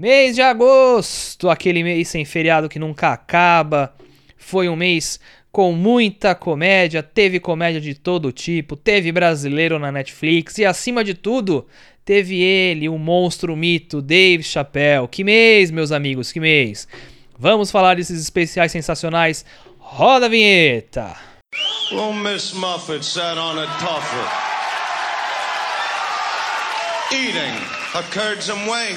Mês de agosto, aquele mês sem feriado que nunca acaba. Foi um mês com muita comédia, teve comédia de todo tipo, teve brasileiro na Netflix e acima de tudo, teve ele, o monstro mito Dave Chappelle. Que mês, meus amigos, que mês. Vamos falar desses especiais sensacionais. Roda a vinheta. Well, Miss Muffet sat on a tuffet, eating a curds and whey.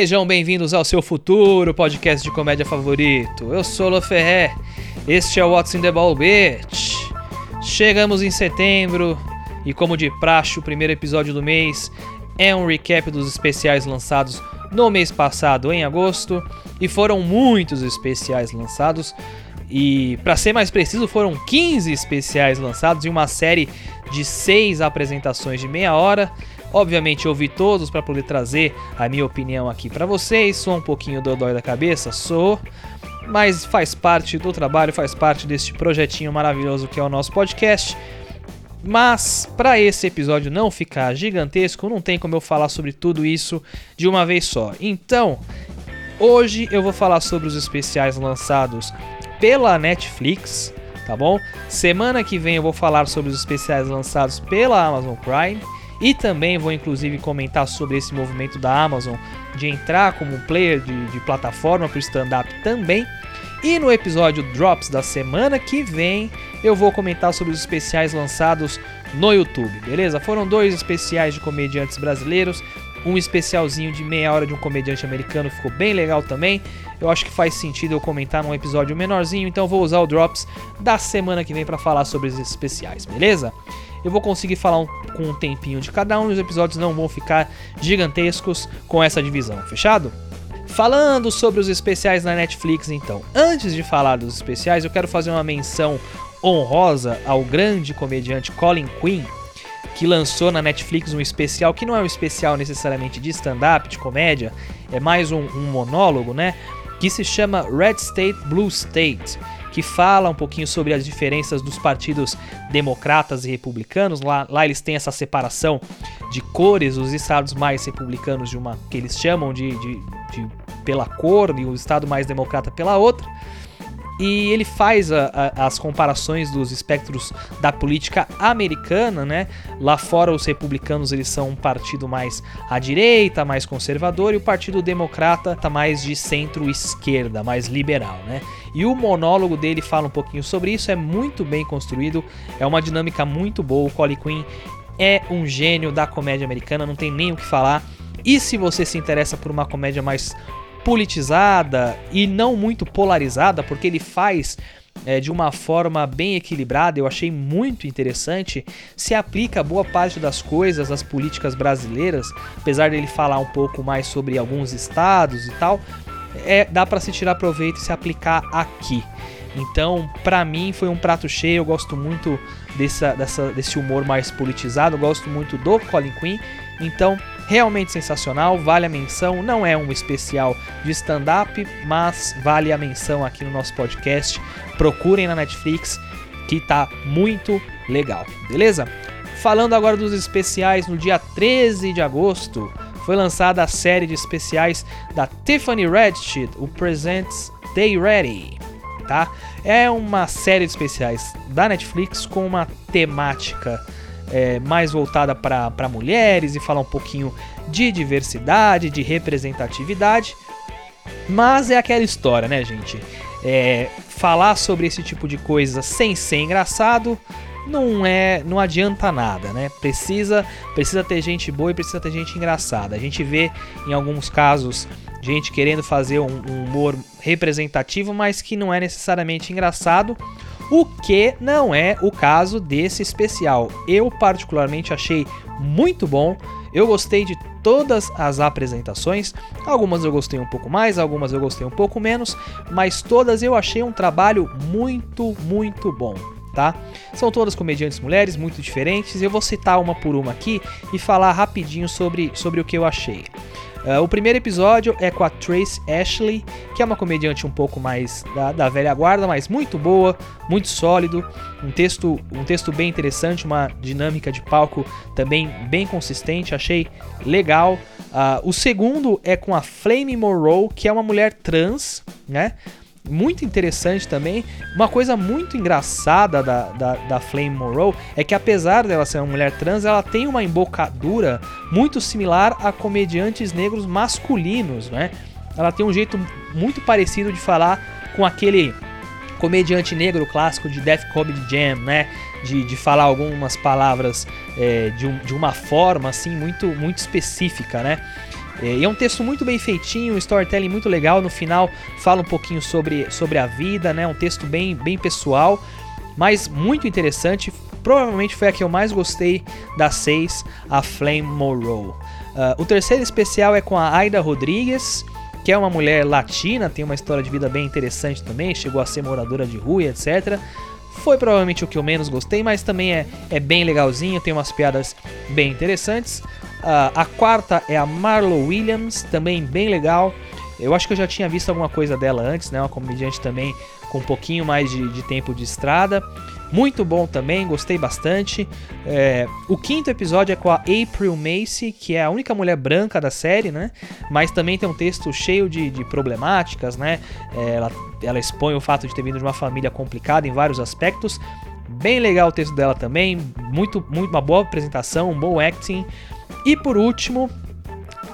Sejam bem-vindos ao seu futuro podcast de comédia favorito. Eu sou Lo Ferré, este é o What's in the Ball Bitch. Chegamos em setembro e, como de praxe, o primeiro episódio do mês é um recap dos especiais lançados no mês passado, em agosto, e foram muitos especiais lançados. E, para ser mais preciso, foram 15 especiais lançados em uma série de 6 apresentações de meia hora Obviamente eu ouvi todos para poder trazer a minha opinião aqui para vocês. Sou um pouquinho dodói da cabeça, sou, mas faz parte do trabalho, faz parte deste projetinho maravilhoso que é o nosso podcast. Mas para esse episódio não ficar gigantesco, não tem como eu falar sobre tudo isso de uma vez só. Então, hoje eu vou falar sobre os especiais lançados pela Netflix, tá bom? Semana que vem eu vou falar sobre os especiais lançados pela Amazon Prime. E também vou inclusive comentar sobre esse movimento da Amazon de entrar como player de, de plataforma para o stand-up também. E no episódio Drops da semana que vem eu vou comentar sobre os especiais lançados no YouTube, beleza? Foram dois especiais de comediantes brasileiros, um especialzinho de meia hora de um comediante americano ficou bem legal também. Eu acho que faz sentido eu comentar num episódio menorzinho, então vou usar o Drops da semana que vem para falar sobre esses especiais, beleza? Eu vou conseguir falar um, com um tempinho de cada um e os episódios não vão ficar gigantescos com essa divisão, fechado? Falando sobre os especiais na Netflix, então. Antes de falar dos especiais, eu quero fazer uma menção honrosa ao grande comediante Colin Quinn, que lançou na Netflix um especial que não é um especial necessariamente de stand-up, de comédia, é mais um, um monólogo, né? Que se chama Red State Blue State que fala um pouquinho sobre as diferenças dos partidos democratas e republicanos. Lá, lá eles têm essa separação de cores, os estados mais republicanos de uma que eles chamam de, de, de pela cor e o estado mais democrata pela outra e ele faz a, a, as comparações dos espectros da política americana, né? Lá fora os republicanos eles são um partido mais à direita, mais conservador, e o Partido Democrata tá mais de centro-esquerda, mais liberal, né? E o monólogo dele fala um pouquinho sobre isso, é muito bem construído, é uma dinâmica muito boa. O Colin Quinn é um gênio da comédia americana, não tem nem o que falar. E se você se interessa por uma comédia mais politizada e não muito polarizada, porque ele faz é, de uma forma bem equilibrada, eu achei muito interessante. Se aplica boa parte das coisas às políticas brasileiras, apesar dele falar um pouco mais sobre alguns estados e tal, é, dá para se tirar proveito e se aplicar aqui. Então, para mim, foi um prato cheio. Eu gosto muito dessa, dessa, desse humor mais politizado. Eu gosto muito do Colin Quinn. Então, realmente sensacional, vale a menção. Não é um especial de stand-up, mas vale a menção aqui no nosso podcast. Procurem na Netflix, que tá muito legal, beleza? Falando agora dos especiais, no dia 13 de agosto foi lançada a série de especiais da Tiffany Redsheet, o Presents Day Ready. Tá? É uma série de especiais da Netflix com uma temática é, mais voltada para mulheres e falar um pouquinho de diversidade, de representatividade. Mas é aquela história, né, gente? É, falar sobre esse tipo de coisa sem ser engraçado não é, não adianta nada, né? Precisa, precisa ter gente boa e precisa ter gente engraçada. A gente vê em alguns casos gente querendo fazer um, um humor representativo, mas que não é necessariamente engraçado o que não é o caso desse especial. Eu particularmente achei muito bom. Eu gostei de todas as apresentações. Algumas eu gostei um pouco mais, algumas eu gostei um pouco menos, mas todas eu achei um trabalho muito, muito bom. Tá? São todas comediantes mulheres, muito diferentes. Eu vou citar uma por uma aqui e falar rapidinho sobre, sobre o que eu achei. Uh, o primeiro episódio é com a Trace Ashley, que é uma comediante um pouco mais da, da, velha guarda, mas muito boa, muito sólido, um texto, um texto bem interessante, uma dinâmica de palco também bem consistente, achei legal. Uh, o segundo é com a Flame Morrow, que é uma mulher trans, né? Muito interessante também. Uma coisa muito engraçada da, da, da, Flame Monroe é que, apesar dela ser uma mulher trans, ela tem uma embocadura muito similar a comediantes negros masculinos, né? Ela tem um jeito muito parecido de falar com aquele comediante negro clássico de Death Comedy Jam, né? De, de falar algumas palavras é, de, um, de uma forma assim muito, muito específica, né? É, e é um texto muito bem feitinho, um storytelling muito legal. No final fala um pouquinho sobre, sobre a vida, né? Um texto bem, bem pessoal, mas muito interessante. Provavelmente foi a que eu mais gostei das seis, a Flame Morrow. Uh, o terceiro especial é com a Aida Rodrigues, que é uma mulher latina, tem uma história de vida bem interessante também, chegou a ser moradora de rua, etc. Foi provavelmente o que eu menos gostei, mas também é, é bem legalzinho, tem umas piadas bem interessantes. Uh, a quarta é a Marlo Williams, também bem legal. Eu acho que eu já tinha visto alguma coisa dela antes, né? Uma comediante também com um pouquinho mais de, de tempo de estrada. Muito bom também, gostei bastante. É, o quinto episódio é com a April Macy, que é a única mulher branca da série, né? Mas também tem um texto cheio de, de problemáticas, né? É, ela, ela expõe o fato de ter vindo de uma família complicada em vários aspectos. Bem legal o texto dela também, muito, muito uma boa apresentação, um bom acting. E por último,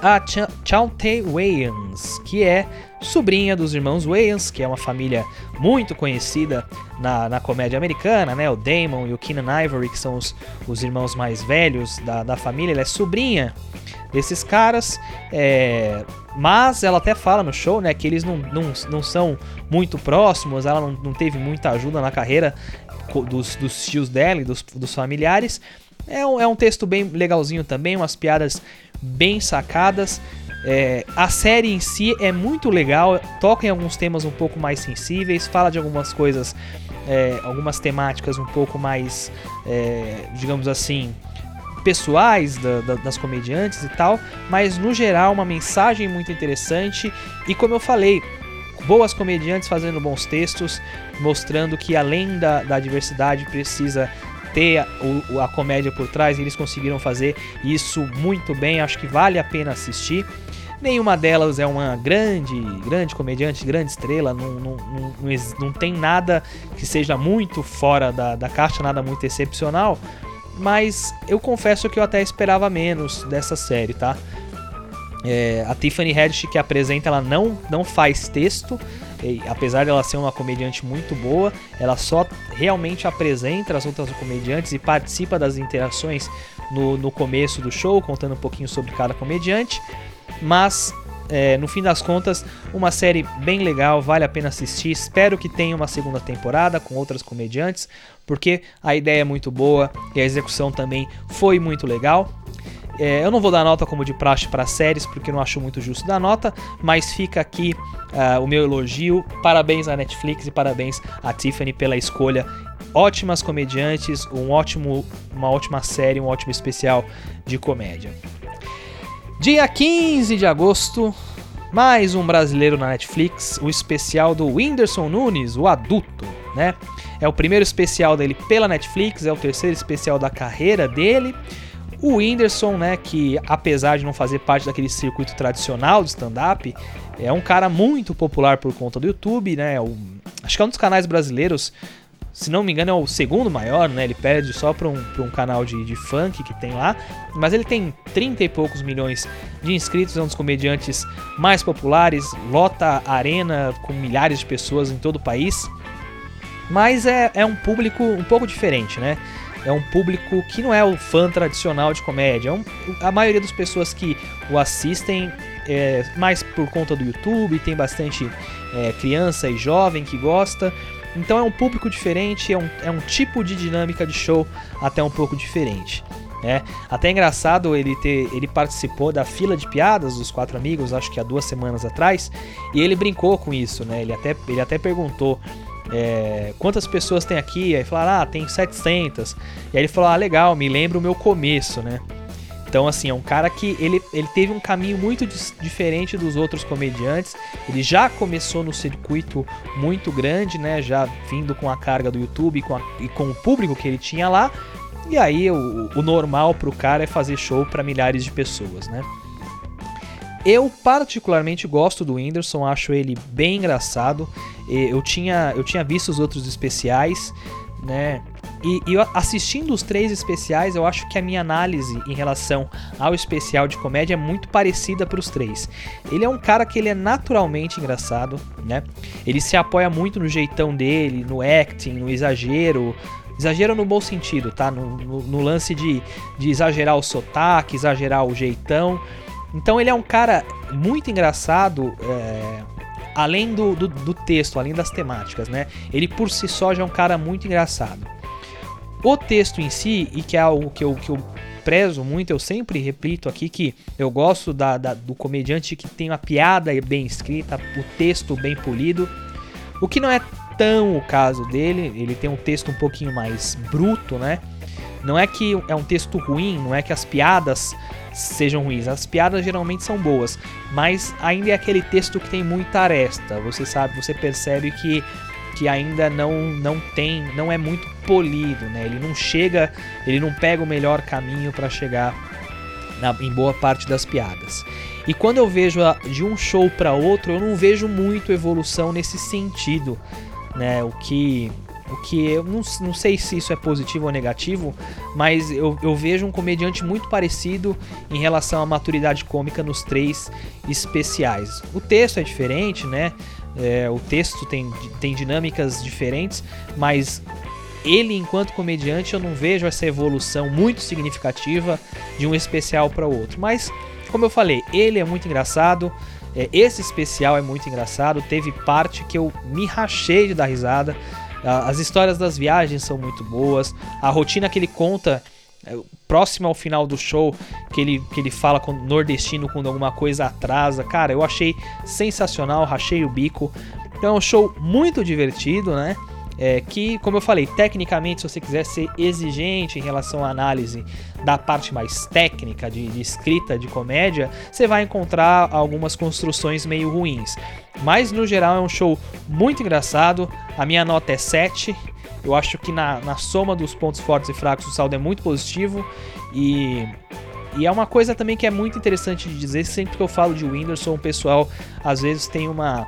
a Ch Chauntay Wayans, que é sobrinha dos irmãos Wayans, que é uma família muito conhecida na, na comédia americana, né? O Damon e o Keenan Ivory, que são os, os irmãos mais velhos da, da família, ela é sobrinha desses caras, é, mas ela até fala no show, né, que eles não, não, não são muito próximos, ela não, não teve muita ajuda na carreira dos, dos tios dela e dos, dos familiares, é um, é um texto bem legalzinho também, umas piadas bem sacadas. É, a série em si é muito legal, toca em alguns temas um pouco mais sensíveis, fala de algumas coisas, é, algumas temáticas um pouco mais, é, digamos assim, pessoais da, da, das comediantes e tal, mas no geral uma mensagem muito interessante e como eu falei, boas comediantes fazendo bons textos, mostrando que além da, da diversidade precisa ter a, a comédia por trás, eles conseguiram fazer isso muito bem, acho que vale a pena assistir. Nenhuma delas é uma grande, grande comediante, grande estrela, não, não, não, não tem nada que seja muito fora da, da caixa, nada muito excepcional, mas eu confesso que eu até esperava menos dessa série, tá? É, a Tiffany Haddish que apresenta, ela não, não faz texto, e, apesar dela ser uma comediante muito boa, ela só realmente apresenta as outras comediantes e participa das interações no, no começo do show, contando um pouquinho sobre cada comediante. Mas é, no fim das contas, uma série bem legal, vale a pena assistir. Espero que tenha uma segunda temporada com outras comediantes, porque a ideia é muito boa e a execução também foi muito legal. É, eu não vou dar nota como de praxe para séries, porque não acho muito justo dar nota, mas fica aqui uh, o meu elogio. Parabéns à Netflix e parabéns à Tiffany pela escolha. Ótimas comediantes, um ótimo, uma ótima série, um ótimo especial de comédia. Dia 15 de agosto, mais um brasileiro na Netflix, o especial do Whindersson Nunes, o adulto, né? É o primeiro especial dele pela Netflix, é o terceiro especial da carreira dele. O Whindersson, né, que apesar de não fazer parte daquele circuito tradicional do stand-up, é um cara muito popular por conta do YouTube, né? É acho que é um dos canais brasileiros, se não me engano, é o segundo maior, né? Ele perde só para um, um canal de, de funk que tem lá, mas ele tem 30 e poucos milhões de inscritos, é um dos comediantes mais populares, lota arena com milhares de pessoas em todo o país. Mas é, é um público um pouco diferente, né? É um público que não é o fã tradicional de comédia. É um, a maioria das pessoas que o assistem é mais por conta do YouTube, tem bastante é, criança e jovem que gosta. Então é um público diferente, é um, é um tipo de dinâmica de show até um pouco diferente. É, até engraçado ele ter, ele participou da fila de piadas dos quatro amigos, acho que há duas semanas atrás, e ele brincou com isso, né? Ele até, ele até perguntou é, quantas pessoas tem aqui? Aí falaram, ah, tem 700. E aí ele falou, ah, legal, me lembra o meu começo, né? Então, assim, é um cara que ele, ele teve um caminho muito diferente dos outros comediantes. Ele já começou no circuito muito grande, né? Já vindo com a carga do YouTube com a, e com o público que ele tinha lá. E aí, o, o normal pro cara é fazer show para milhares de pessoas, né? Eu particularmente gosto do Whindersson, acho ele bem engraçado. Eu tinha, eu tinha visto os outros especiais, né? E, e, assistindo os três especiais, eu acho que a minha análise em relação ao especial de comédia é muito parecida para os três. Ele é um cara que ele é naturalmente engraçado, né? Ele se apoia muito no jeitão dele, no acting, no exagero. Exagero no bom sentido, tá? No, no, no lance de, de exagerar o sotaque, exagerar o jeitão. Então ele é um cara muito engraçado. É além do, do, do, texto, além das temáticas, né? Ele por si só já é um cara muito engraçado. O texto em si, e que é algo que eu, que eu prezo muito, eu sempre repito aqui que eu gosto da, da, do comediante que tem uma piada bem escrita, o texto bem polido. O que não é tão o caso dele, ele tem um texto um pouquinho mais bruto, né? Não é que é um texto ruim, não é que as piadas sejam ruins. As piadas geralmente são boas, mas ainda é aquele texto que tem muita aresta. Você sabe, você percebe que que ainda não não tem, não é muito polido, né? Ele não chega, ele não pega o melhor caminho para chegar na, em boa parte das piadas. E quando eu vejo a, de um show para outro, eu não vejo muito evolução nesse sentido, né? O que o que eu não, não sei se isso é positivo ou negativo, mas eu, eu vejo um comediante muito parecido em relação à maturidade cômica nos três especiais. O texto é diferente, né? É, o texto tem, tem dinâmicas diferentes, mas ele, enquanto comediante, eu não vejo essa evolução muito significativa de um especial para o outro. Mas, como eu falei, ele é muito engraçado. É, esse especial é muito engraçado. Teve parte que eu me rachei de dar risada. As histórias das viagens são muito boas. A rotina que ele conta é, próximo ao final do show, que ele, que ele fala com nordestino quando alguma coisa atrasa. Cara, eu achei sensacional, rachei o bico. Então é um show muito divertido, né? É, que, como eu falei, tecnicamente, se você quiser ser exigente em relação à análise da parte mais técnica de, de escrita de comédia, você vai encontrar algumas construções meio ruins. Mas no geral é um show muito engraçado. A minha nota é 7. Eu acho que na, na soma dos pontos fortes e fracos o saldo é muito positivo. E e é uma coisa também que é muito interessante de dizer, sempre que eu falo de Whindersson, o pessoal às vezes tem uma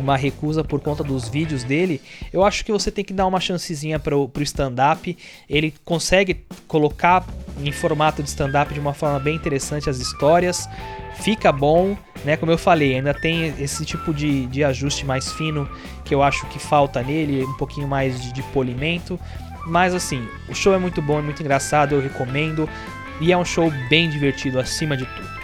uma recusa por conta dos vídeos dele, eu acho que você tem que dar uma chancezinha pro, pro stand-up. Ele consegue colocar em formato de stand-up de uma forma bem interessante as histórias, fica bom, né? Como eu falei, ainda tem esse tipo de, de ajuste mais fino que eu acho que falta nele, um pouquinho mais de, de polimento. Mas assim, o show é muito bom, é muito engraçado, eu recomendo. E é um show bem divertido acima de tudo.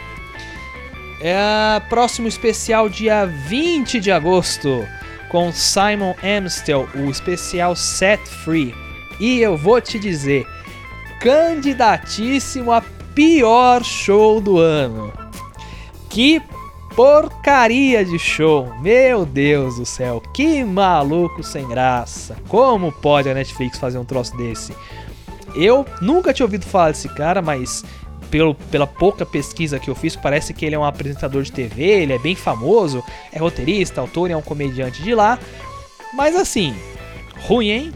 É próximo especial dia 20 de agosto com Simon Amstel, o especial Set Free. E eu vou te dizer, candidatíssimo a pior show do ano. Que porcaria de show! Meu Deus do céu, que maluco sem graça! Como pode a Netflix fazer um troço desse? Eu nunca tinha ouvido falar desse cara, mas pelo, pela pouca pesquisa que eu fiz, parece que ele é um apresentador de TV, ele é bem famoso, é roteirista, autor é um comediante de lá. Mas assim, ruim, hein?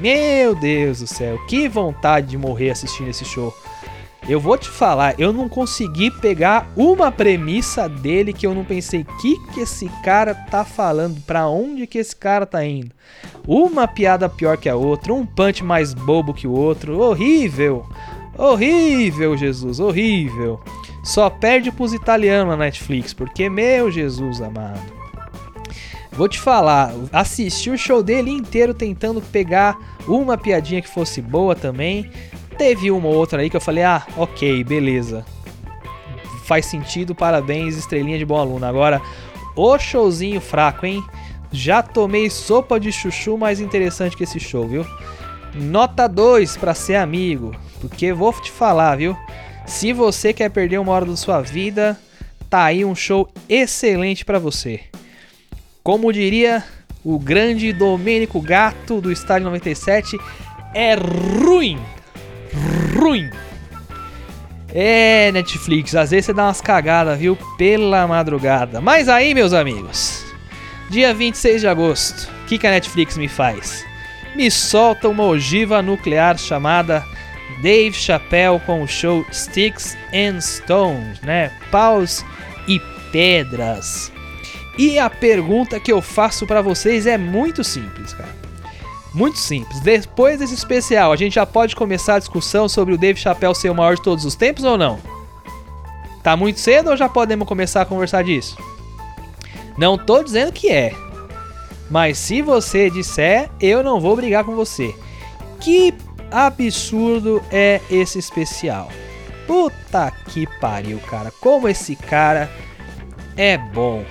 Meu Deus do céu, que vontade de morrer assistindo esse show. Eu vou te falar, eu não consegui pegar uma premissa dele que eu não pensei que que esse cara tá falando, para onde que esse cara tá indo. Uma piada pior que a outra, um punch mais bobo que o outro, horrível. Horrível, Jesus, horrível. Só perde pros italianos na Netflix, porque, meu Jesus amado. Vou te falar, assisti o show dele inteiro tentando pegar uma piadinha que fosse boa também. Teve uma ou outra aí que eu falei, ah, ok, beleza. Faz sentido, parabéns, estrelinha de bom aluno. Agora, o showzinho fraco, hein? Já tomei sopa de chuchu mais interessante que esse show, viu? Nota 2 para ser amigo. Porque vou te falar, viu? Se você quer perder uma hora da sua vida, tá aí um show excelente para você. Como diria o grande Domênico Gato do Estádio 97, é ruim. Ruim. É, Netflix, às vezes você dá umas cagadas, viu? Pela madrugada. Mas aí, meus amigos, dia 26 de agosto, o que, que a Netflix me faz? Me solta uma ogiva nuclear chamada Dave Chappelle com o show Sticks and Stones, né? Paus e pedras. E a pergunta que eu faço para vocês é muito simples, cara. Muito simples. Depois desse especial, a gente já pode começar a discussão sobre o Dave Chappelle ser o maior de todos os tempos ou não? Tá muito cedo ou já podemos começar a conversar disso? Não tô dizendo que é. Mas se você disser, eu não vou brigar com você. Que absurdo é esse especial? Puta que pariu, cara. Como esse cara é bom.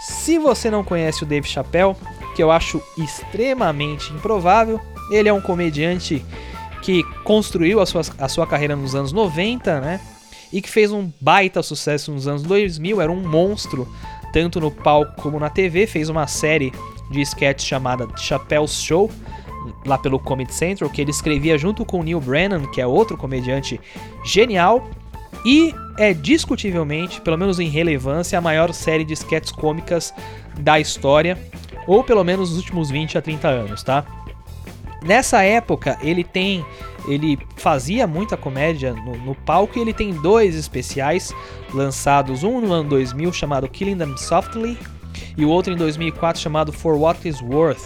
Se você não conhece o Dave Chappelle, que eu acho extremamente improvável. Ele é um comediante que construiu a sua, a sua carreira nos anos 90, né? E que fez um baita sucesso nos anos 2000, era um monstro, tanto no palco como na TV. Fez uma série de sketches chamada Chappelle's Show, lá pelo Comedy Central, que ele escrevia junto com o Neil Brennan, que é outro comediante genial. E é discutivelmente, pelo menos em relevância, a maior série de sketches cômicas da história ou pelo menos nos últimos 20 a 30 anos, tá? Nessa época, ele tem. Ele fazia muita comédia no, no, palco e ele tem dois especiais lançados, um no ano 2000 chamado Killing Them Softly e o outro em 2004 chamado For What Is Worth,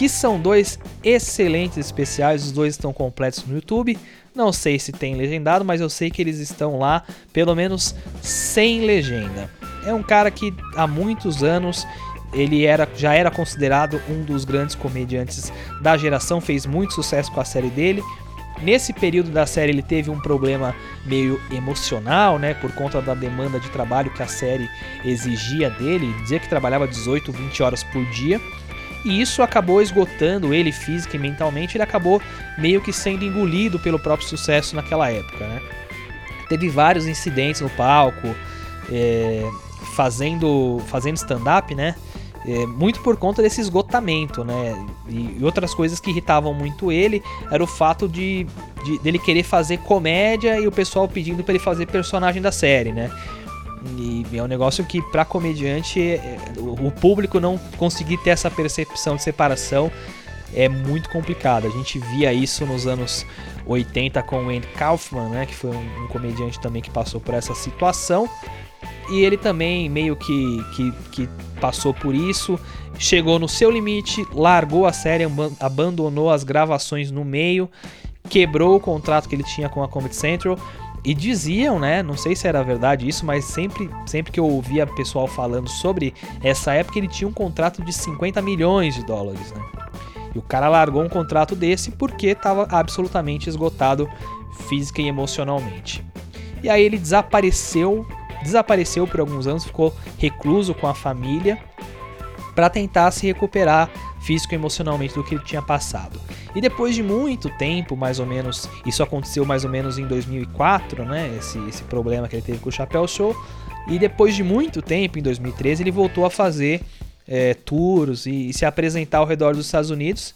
que são dois excelentes especiais, os dois estão completos no YouTube. Não sei se tem legendado, mas eu sei que eles estão lá, pelo menos sem legenda. É um cara que há muitos anos ele era, já era considerado um dos grandes comediantes da geração, fez muito sucesso com a série dele. Nesse período da série ele teve um problema meio emocional, né, por conta da demanda de trabalho que a série exigia dele, dizia que trabalhava 18, 20 horas por dia. E isso acabou esgotando ele física e mentalmente, ele acabou meio que sendo engolido pelo próprio sucesso naquela época, né? Teve vários incidentes no palco, é, fazendo fazendo stand-up, né? É, muito por conta desse esgotamento, né? E, e, outras coisas que irritavam muito ele era o fato de, de dele querer fazer comédia e o pessoal pedindo para ele fazer personagem da série, né? E é um negócio que para comediante é, o público não conseguir ter essa percepção de separação é muito complicado. A gente via isso nos anos 80 com o Andy Kaufman, né, que foi um, um comediante também que passou por essa situação. E ele também meio que, que, que passou por isso, chegou no seu limite, largou a série, abandonou as gravações no meio, quebrou o contrato que ele tinha com a Comedy Central. E diziam, né? Não sei se era verdade isso, mas sempre, sempre que eu ouvia pessoal falando sobre essa época, ele tinha um contrato de 50 milhões de dólares, né? E o cara largou um contrato desse porque estava absolutamente esgotado física e emocionalmente. E aí ele desapareceu desapareceu por alguns anos, ficou recluso com a família para tentar se recuperar físico e emocionalmente do que ele tinha passado. E depois de muito tempo, mais ou menos, isso aconteceu mais ou menos em 2004, né? Esse, esse problema que ele teve com o Chapéu Show. E depois de muito tempo, em 2013, ele voltou a fazer é, tours e, e se apresentar ao redor dos Estados Unidos.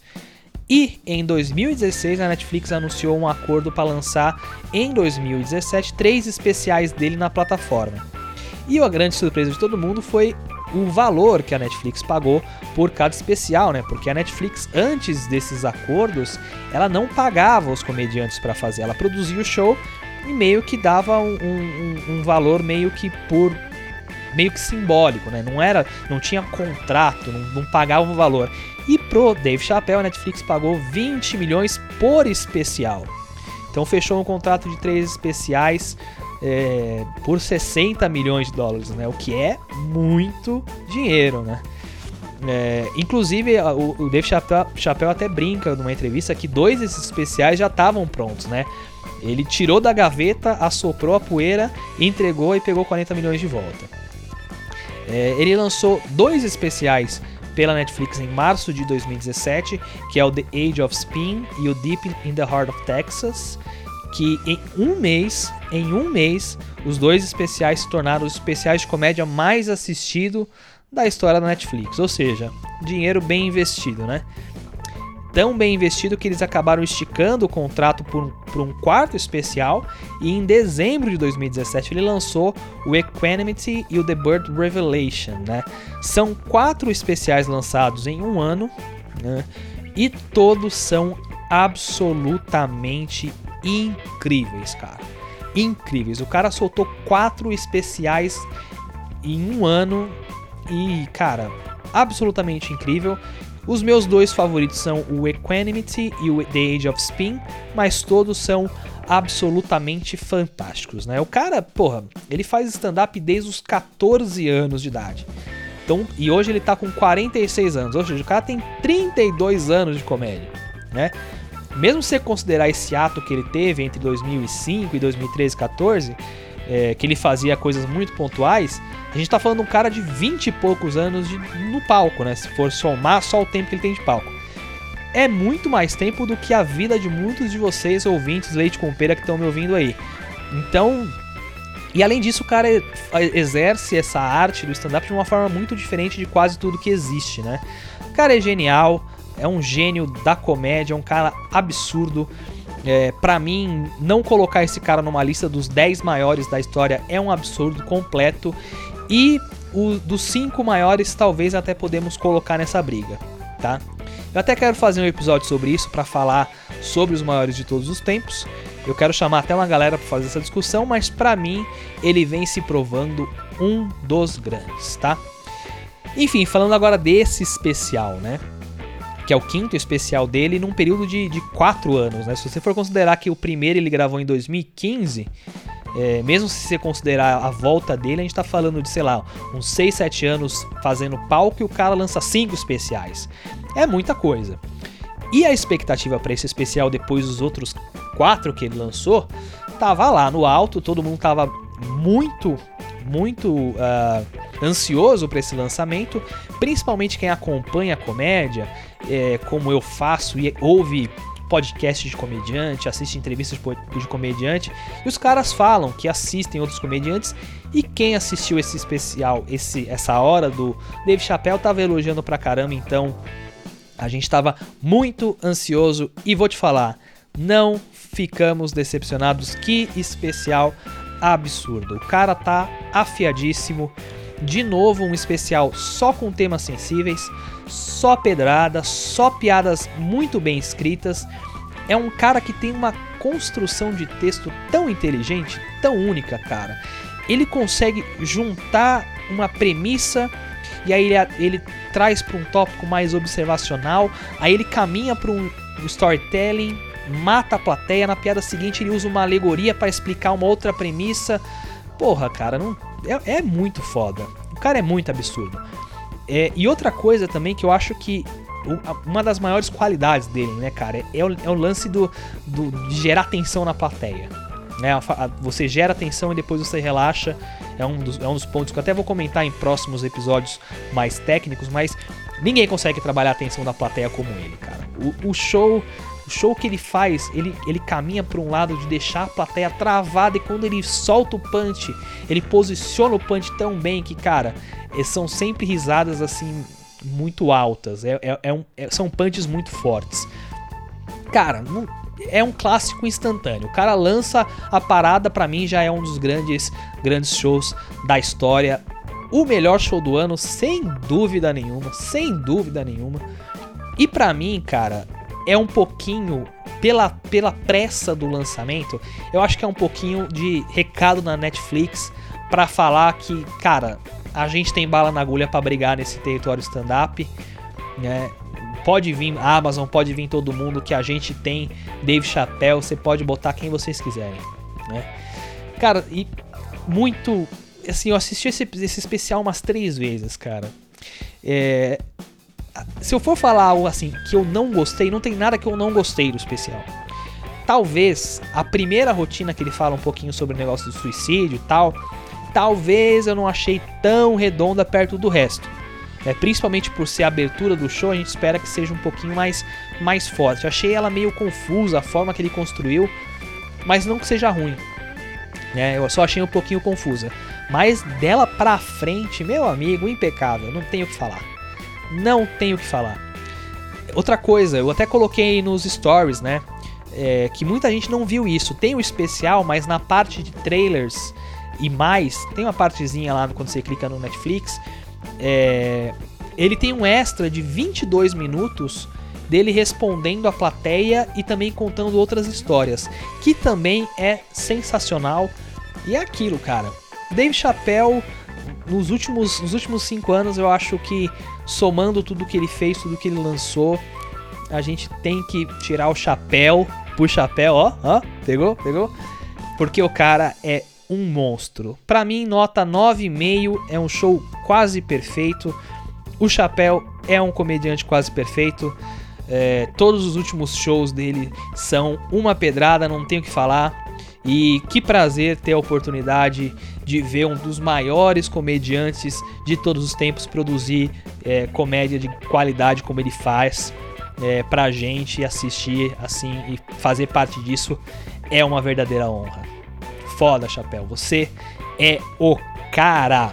E em 2016 a Netflix anunciou um acordo para lançar em 2017 três especiais dele na plataforma. E a grande surpresa de todo mundo foi o valor que a Netflix pagou por cada especial, né? Porque a Netflix, antes desses acordos, ela não pagava os comediantes para fazer, ela produzia o show e meio que dava um, um, um valor meio que por meio que simbólico, né? Não era, não tinha contrato, não, não pagava um valor. E pro Dave Chappelle, a Netflix pagou 20 milhões por especial. Então fechou um contrato de três especiais é, por 60 milhões de dólares, né? O que é muito dinheiro, né? É, inclusive, o, o Dave Chappelle, até brinca numa entrevista que dois desses especiais já estavam prontos, né? Ele tirou da gaveta, assoprou a poeira, entregou e pegou 40 milhões de volta. É, ele lançou dois especiais pela Netflix em março de 2017, que é o The Age of Spin e o Deep in the Heart of Texas, que em um mês, em um mês, os dois especiais se tornaram os especiais de comédia mais assistido da história da Netflix. Ou seja, dinheiro bem investido, né? Tão bem investido que eles acabaram esticando o contrato por um, por um quarto especial e em dezembro de 2017 ele lançou o Equanimity e o The Bird Revelation, né? São quatro especiais lançados em um ano, né? E todos são absolutamente incríveis, cara. Incríveis. O cara soltou quatro especiais em um ano e, cara, absolutamente incrível. Os meus dois favoritos são o Equanimity e o The Age of Spin, mas todos são absolutamente fantásticos, né? O cara, porra, ele faz stand-up desde os 14 anos de idade. Então, e hoje ele tá com 46 anos, ou seja, o cara tem 32 anos de comédia, né? Mesmo se você considerar esse ato que ele teve entre 2005 e 2013, 14, é, que ele fazia coisas muito pontuais, a gente tá falando de um cara de 20 e poucos anos de, no palco, né? Se for somar só o tempo que ele tem de palco. É muito mais tempo do que a vida de muitos de vocês, ouvintes, leite com pera, que estão me ouvindo aí. Então. E além disso, o cara exerce essa arte do stand-up de uma forma muito diferente de quase tudo que existe, né? O cara é genial, é um gênio da comédia, é um cara absurdo. É, para mim, não colocar esse cara numa lista dos 10 maiores da história é um absurdo completo. E o, dos cinco maiores, talvez até podemos colocar nessa briga, tá? Eu até quero fazer um episódio sobre isso para falar sobre os maiores de todos os tempos. Eu quero chamar até uma galera para fazer essa discussão, mas para mim ele vem se provando um dos grandes, tá? Enfim, falando agora desse especial, né? Que é o quinto especial dele num período de, de quatro anos, né? Se você for considerar que o primeiro ele gravou em 2015, é, mesmo se você considerar a volta dele, a gente tá falando de, sei lá, uns 6, 7 anos fazendo palco e o cara lança 5 especiais. É muita coisa. E a expectativa para esse especial depois dos outros quatro que ele lançou tava lá no alto, todo mundo tava muito, muito uh, ansioso para esse lançamento, principalmente quem acompanha a comédia, é, como eu faço e ouve podcast de comediante, assiste entrevistas de comediante, e os caras falam que assistem outros comediantes e quem assistiu esse especial, esse essa hora do Dave Chappelle tava elogiando pra caramba, então a gente tava muito ansioso e vou te falar, não ficamos decepcionados. Que especial absurdo. O cara tá afiadíssimo. De novo, um especial só com temas sensíveis, só pedrada, só piadas muito bem escritas. É um cara que tem uma construção de texto tão inteligente, tão única, cara. Ele consegue juntar uma premissa e aí ele, ele traz para um tópico mais observacional, aí ele caminha para um storytelling, mata a plateia, na piada seguinte ele usa uma alegoria para explicar uma outra premissa. Porra, cara, não, é, é muito foda. O cara é muito absurdo. É, e outra coisa também que eu acho que uma das maiores qualidades dele, né, cara, é o, é o lance do, do, de gerar tensão na plateia. Né? Você gera tensão e depois você relaxa. É um, dos, é um dos pontos que eu até vou comentar em próximos episódios mais técnicos, mas ninguém consegue trabalhar a tensão da plateia como ele, cara. O, o show o show que ele faz, ele, ele caminha para um lado de deixar a plateia travada e quando ele solta o punch, ele posiciona o punch tão bem que, cara, é, são sempre risadas assim muito altas. É, é, é um, é, são punches muito fortes. Cara, não, é um clássico instantâneo. O cara lança a parada, para mim já é um dos grandes, grandes shows da história. O melhor show do ano, sem dúvida nenhuma, sem dúvida nenhuma. E para mim, cara, é um pouquinho pela, pela pressa do lançamento, eu acho que é um pouquinho de recado na Netflix para falar que, cara, a gente tem bala na agulha para brigar nesse território stand-up, né? Pode vir Amazon, pode vir todo mundo que a gente tem Dave Chappelle, você pode botar quem vocês quiserem, né? Cara, e muito, assim, eu assisti esse, esse especial umas três vezes, cara. É, se eu for falar algo assim que eu não gostei, não tem nada que eu não gostei do especial. Talvez a primeira rotina que ele fala um pouquinho sobre o negócio do suicídio e tal, talvez eu não achei tão redonda perto do resto. É, principalmente por ser a abertura do show, a gente espera que seja um pouquinho mais, mais forte. Eu achei ela meio confusa, a forma que ele construiu. mas não que seja ruim. Né? Eu só achei um pouquinho confusa. Mas dela pra frente, meu amigo, impecável, não tenho o que falar. Não tenho o que falar. Outra coisa, eu até coloquei nos stories, né? É, que muita gente não viu isso. Tem o especial, mas na parte de trailers e mais, tem uma partezinha lá quando você clica no Netflix. É, ele tem um extra de 22 minutos dele respondendo a plateia e também contando outras histórias, que também é sensacional. E é aquilo, cara. Dave Chappelle, nos últimos, nos últimos cinco anos, eu acho que somando tudo que ele fez, tudo que ele lançou, a gente tem que tirar o chapéu pro chapéu, ó, ó, pegou, pegou? Porque o cara é um monstro. Para mim, nota 9,5 é um show quase perfeito. O Chapéu é um comediante quase perfeito. É, todos os últimos shows dele são uma pedrada, não tenho o que falar. E que prazer ter a oportunidade de ver um dos maiores comediantes de todos os tempos produzir é, comédia de qualidade como ele faz é, pra gente assistir assim e fazer parte disso é uma verdadeira honra. Foda, Chapéu, você é o cara.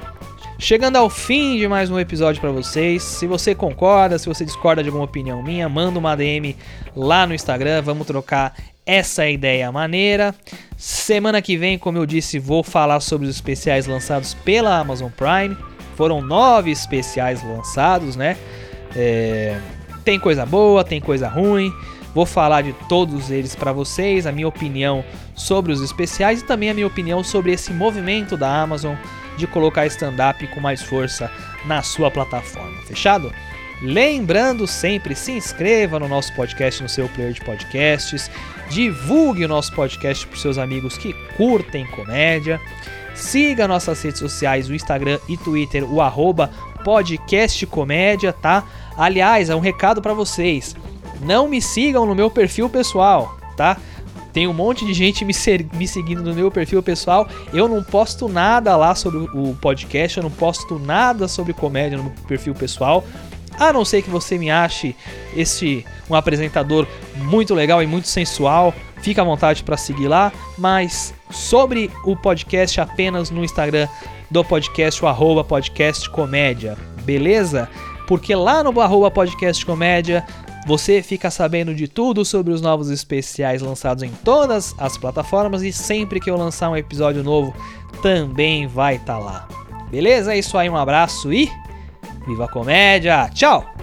Chegando ao fim de mais um episódio para vocês. Se você concorda, se você discorda de alguma opinião minha, manda uma DM lá no Instagram. Vamos trocar essa ideia maneira. Semana que vem, como eu disse, vou falar sobre os especiais lançados pela Amazon Prime. Foram nove especiais lançados, né? É... Tem coisa boa, tem coisa ruim. Vou falar de todos eles para vocês, a minha opinião sobre os especiais e também a minha opinião sobre esse movimento da Amazon de colocar stand-up com mais força na sua plataforma. Fechado? Lembrando sempre, se inscreva no nosso podcast no seu player de podcasts, divulgue o nosso podcast para seus amigos que curtem comédia, siga nossas redes sociais, o Instagram e Twitter, o arroba podcastcomédia, tá? Aliás, é um recado para vocês, não me sigam no meu perfil pessoal, tá? Tem um monte de gente me, ser, me seguindo no meu perfil pessoal. Eu não posto nada lá sobre o podcast, eu não posto nada sobre comédia no meu perfil pessoal. A não ser que você me ache este um apresentador muito legal e muito sensual, fica à vontade para seguir lá. Mas sobre o podcast apenas no Instagram do podcast, o arroba podcast comédia, beleza? Porque lá no arroba podcast comédia você fica sabendo de tudo sobre os novos especiais lançados em todas as plataformas e sempre que eu lançar um episódio novo também vai estar tá lá. Beleza? É isso aí, um abraço e viva a comédia! Tchau!